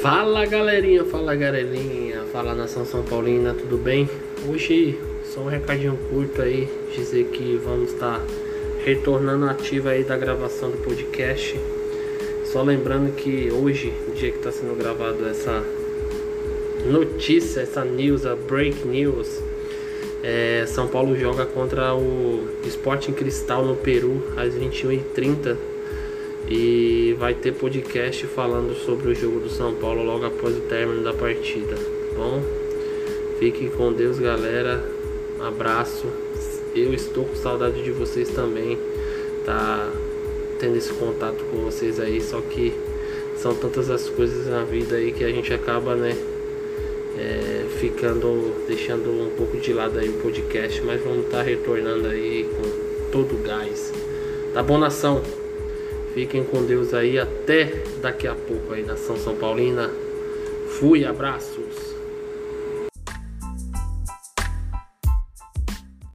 Fala galerinha, fala galerinha, fala nação São Paulina, tudo bem? Hoje só um recadinho curto aí, dizer que vamos estar retornando ativa aí da gravação do podcast. Só lembrando que hoje, dia que está sendo gravado essa notícia, essa news, a break news, é, São Paulo joga contra o Sporting Cristal no Peru às 21h30 e vai ter podcast falando sobre o jogo do São Paulo logo após o término da partida. Tá bom, fiquem com Deus, galera. Abraço. Eu estou com saudade de vocês também. Tá tendo esse contato com vocês aí, só que são tantas as coisas na vida aí que a gente acaba, né? É, ficando, deixando um pouco de lado aí o podcast, mas vamos estar tá retornando aí com todo o gás. Tá bom, nação? Fiquem com Deus aí. Até daqui a pouco aí, nação São Paulina. Fui, abraços.